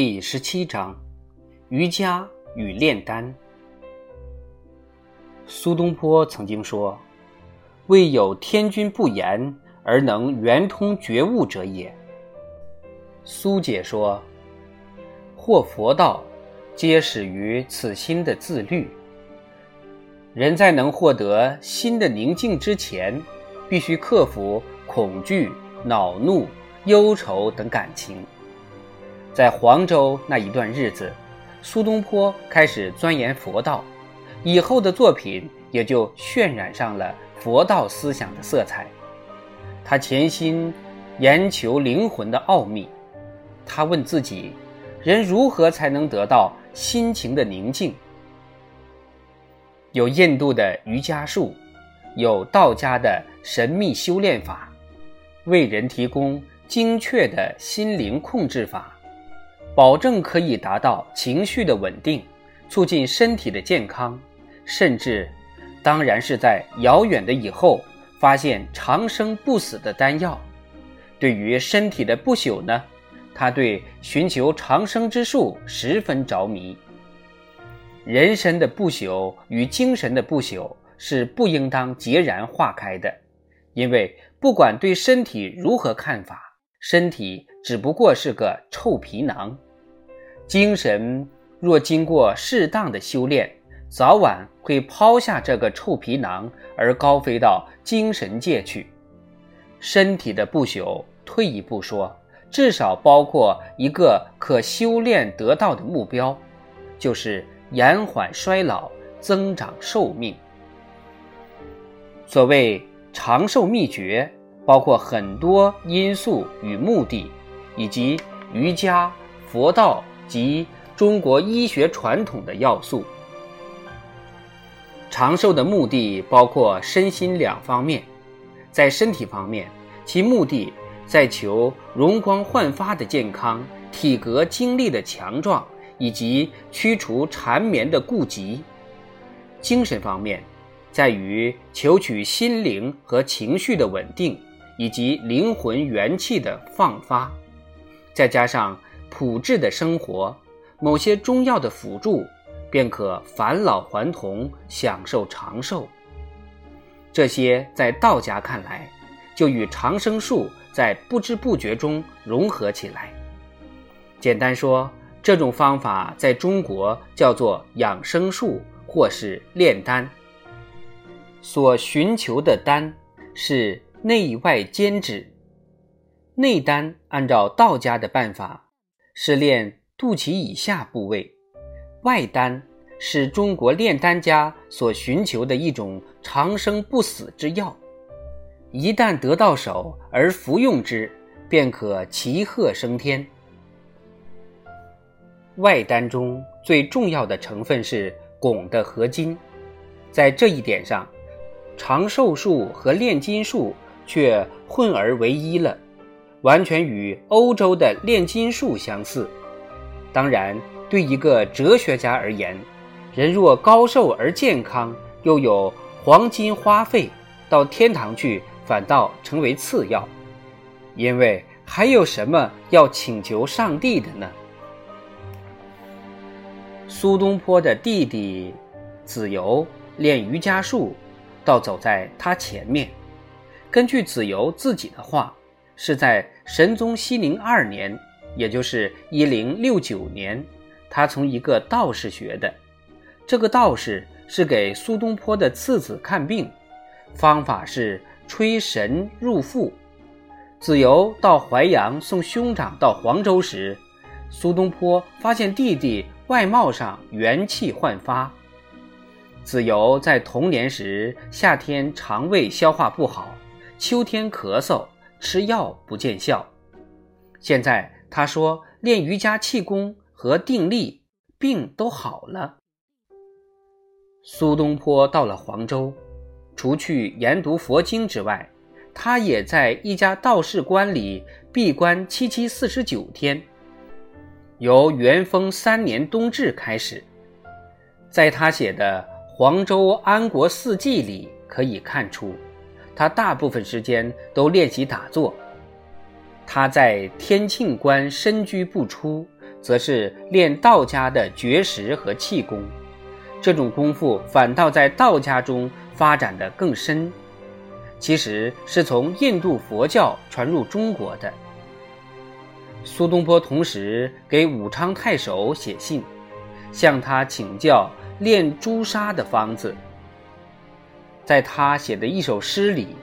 第十七章：瑜伽与炼丹。苏东坡曾经说：“未有天君不言而能圆通觉悟者也。”苏解说：“或佛道，皆始于此心的自律。人在能获得心的宁静之前，必须克服恐惧、恼怒、忧愁等感情。”在黄州那一段日子，苏东坡开始钻研佛道，以后的作品也就渲染上了佛道思想的色彩。他潜心研求灵魂的奥秘，他问自己：人如何才能得到心情的宁静？有印度的瑜伽术，有道家的神秘修炼法，为人提供精确的心灵控制法。保证可以达到情绪的稳定，促进身体的健康，甚至，当然是在遥远的以后发现长生不死的丹药。对于身体的不朽呢，他对寻求长生之术十分着迷。人身的不朽与精神的不朽是不应当截然化开的，因为不管对身体如何看法，身体只不过是个臭皮囊。精神若经过适当的修炼，早晚会抛下这个臭皮囊，而高飞到精神界去。身体的不朽，退一步说，至少包括一个可修炼得到的目标，就是延缓衰老、增长寿命。所谓长寿秘诀，包括很多因素与目的，以及瑜伽、佛道。及中国医学传统的要素。长寿的目的包括身心两方面，在身体方面，其目的在求容光焕发的健康、体格精力的强壮，以及驱除缠绵的痼疾；精神方面，在于求取心灵和情绪的稳定，以及灵魂元气的放发，再加上。朴质的生活，某些中药的辅助，便可返老还童，享受长寿。这些在道家看来，就与长生术在不知不觉中融合起来。简单说，这种方法在中国叫做养生术，或是炼丹。所寻求的丹是内外兼治。内丹按照道家的办法。是练肚脐以下部位，外丹是中国炼丹家所寻求的一种长生不死之药。一旦得到手而服用之，便可骑鹤升天。外丹中最重要的成分是汞的合金，在这一点上，长寿术和炼金术却混而为一了。完全与欧洲的炼金术相似。当然，对一个哲学家而言，人若高寿而健康，又有黄金花费，到天堂去反倒成为次要。因为还有什么要请求上帝的呢？苏东坡的弟弟子由练瑜伽术，倒走在他前面。根据子由自己的话。是在神宗熙宁二年，也就是一零六九年，他从一个道士学的。这个道士是给苏东坡的次子看病，方法是吹神入腹。子由到淮阳送兄长到黄州时，苏东坡发现弟弟外貌上元气焕发。子由在童年时夏天肠胃消化不好，秋天咳嗽。吃药不见效，现在他说练瑜伽气功和定力，病都好了。苏东坡到了黄州，除去研读佛经之外，他也在一家道士观里闭关七七四十九天，由元丰三年冬至开始。在他写的《黄州安国四记》里可以看出。他大部分时间都练习打坐。他在天庆观深居不出，则是练道家的绝食和气功。这种功夫反倒在道家中发展的更深，其实是从印度佛教传入中国的。苏东坡同时给武昌太守写信，向他请教练朱砂的方子。在他写的一首诗里，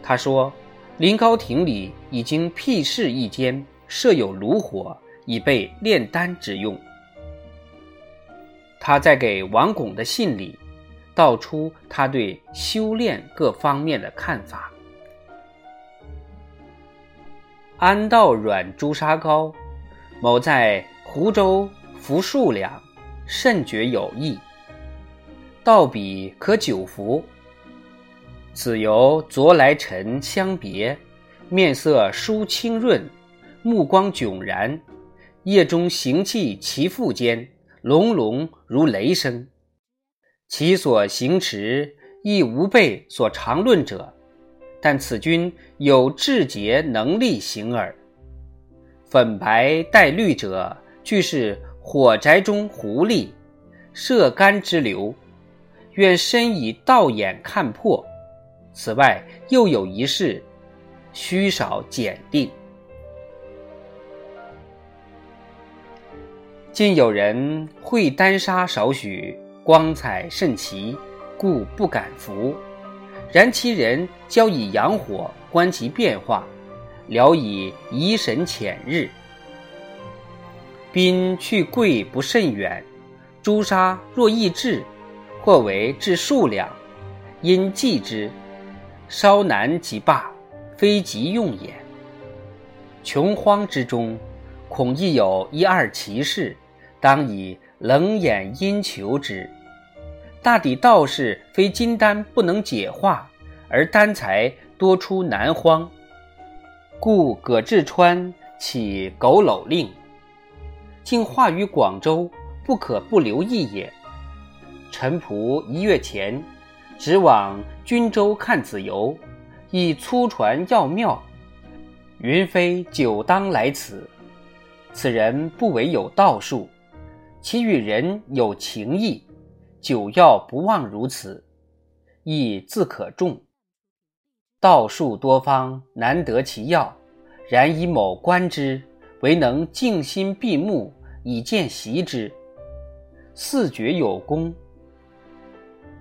他说：“临高亭里已经辟室一间，设有炉火，以备炼丹之用。”他在给王巩的信里，道出他对修炼各方面的看法。安道软朱砂膏，某在湖州服数两，甚觉有益。道比可久服。此由昨来晨相别，面色疏清润，目光炯然，夜中行气其腹间。隆隆如雷声，其所行持亦无备所常论者。但此君有志节能力行耳。粉白带绿者，俱是火宅中狐狸射干之流。愿深以道眼看破。此外又有一事，须少检定。今有人会丹砂少许，光彩甚奇，故不敢服。然其人交以阳火，观其变化，聊以移神遣日。宾去贵不甚远，朱砂若易制，或为制数量，因计之，稍难即罢，非急用也。穷荒之中，恐亦有一二奇事。当以冷眼因求之。大抵道士非金丹不能解化，而丹才多出南荒，故葛志川起佝偻令，竟化于广州，不可不留意也。臣仆一月前，直往均州看子由，亦粗传要庙，云飞久当来此。此人不为有道术。其与人有情义，久要不忘如此，亦自可重。道术多方，难得其要。然以某观之，唯能静心闭目，以见习之，四觉有功。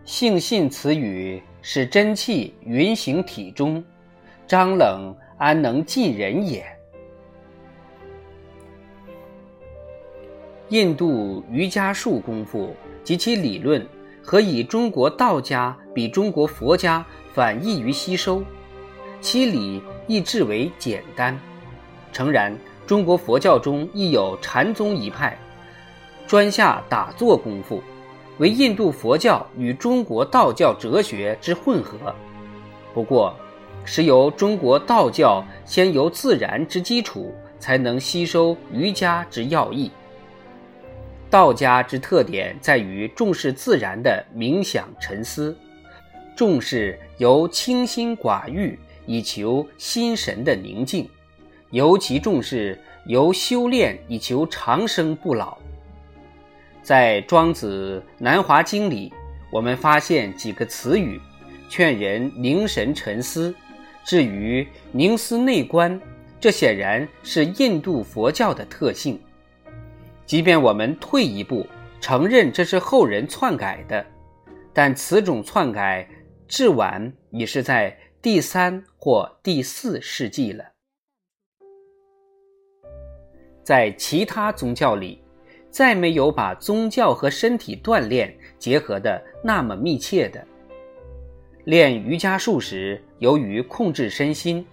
性信此语，使真气匀行体中，张冷安能尽人也？印度瑜伽术功夫及其理论，何以中国道家比中国佛家反易于吸收？其理亦至为简单。诚然，中国佛教中亦有禅宗一派，专下打坐功夫，为印度佛教与中国道教哲学之混合。不过，是由中国道教先由自然之基础，才能吸收瑜伽之要义。道家之特点在于重视自然的冥想沉思，重视由清心寡欲以求心神的宁静，尤其重视由修炼以求长生不老。在《庄子南华经》里，我们发现几个词语，劝人凝神沉思。至于凝思内观，这显然是印度佛教的特性。即便我们退一步承认这是后人篡改的，但此种篡改至晚已是在第三或第四世纪了。在其他宗教里，再没有把宗教和身体锻炼结合的那么密切的。练瑜伽术时，由于控制身心，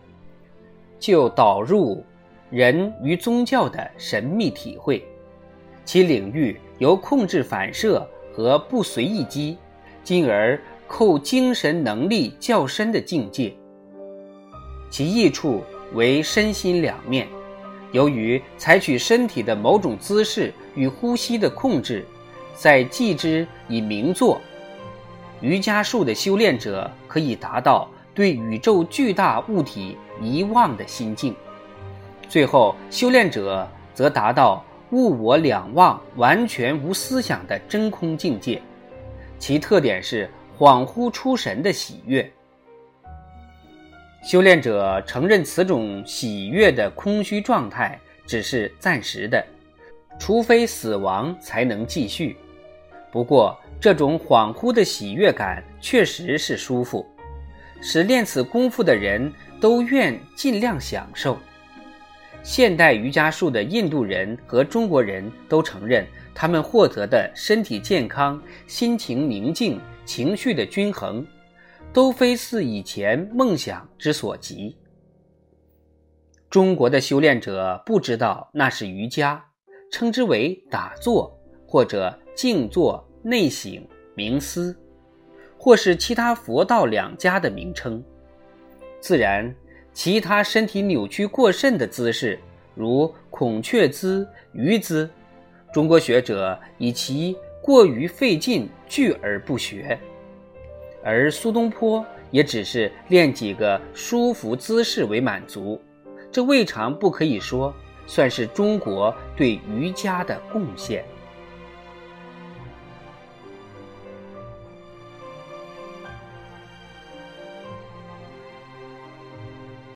就导入人与宗教的神秘体会。其领域由控制反射和不随意机，进而扣精神能力较深的境界。其益处为身心两面。由于采取身体的某种姿势与呼吸的控制，在记之以明坐，瑜伽术的修炼者可以达到对宇宙巨大物体遗忘的心境。最后，修炼者则达到。物我两忘、完全无思想的真空境界，其特点是恍惚出神的喜悦。修炼者承认此种喜悦的空虚状态只是暂时的，除非死亡才能继续。不过，这种恍惚的喜悦感确实是舒服，使练此功夫的人都愿尽量享受。现代瑜伽术的印度人和中国人都承认，他们获得的身体健康、心情宁静、情绪的均衡，都非似以前梦想之所及。中国的修炼者不知道那是瑜伽，称之为打坐或者静坐、内省、冥思，或是其他佛道两家的名称。自然。其他身体扭曲过甚的姿势，如孔雀姿、鱼姿，中国学者以其过于费劲拒而不学。而苏东坡也只是练几个舒服姿势为满足，这未尝不可以说算是中国对瑜伽的贡献。